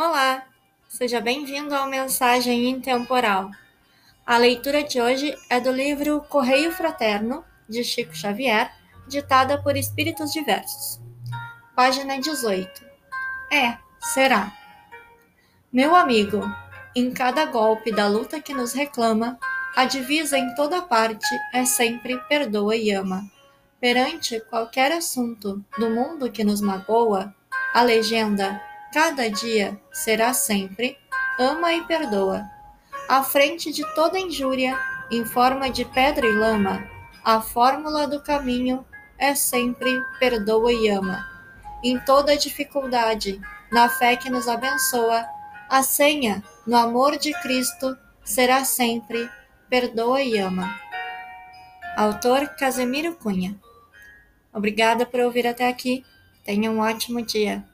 Olá, seja bem-vindo ao Mensagem Intemporal. A leitura de hoje é do livro Correio Fraterno, de Chico Xavier, ditada por Espíritos Diversos. Página 18. É, será. Meu amigo, em cada golpe da luta que nos reclama, a divisa em toda parte é sempre perdoa e ama. Perante qualquer assunto do mundo que nos magoa, a legenda cada dia será sempre ama e perdoa. À frente de toda injúria, em forma de pedra e lama, a fórmula do caminho é sempre perdoa e ama. Em toda dificuldade, na fé que nos abençoa, a senha, no amor de Cristo, será sempre perdoa e ama. Autor Casemiro Cunha. Obrigada por ouvir até aqui. Tenha um ótimo dia.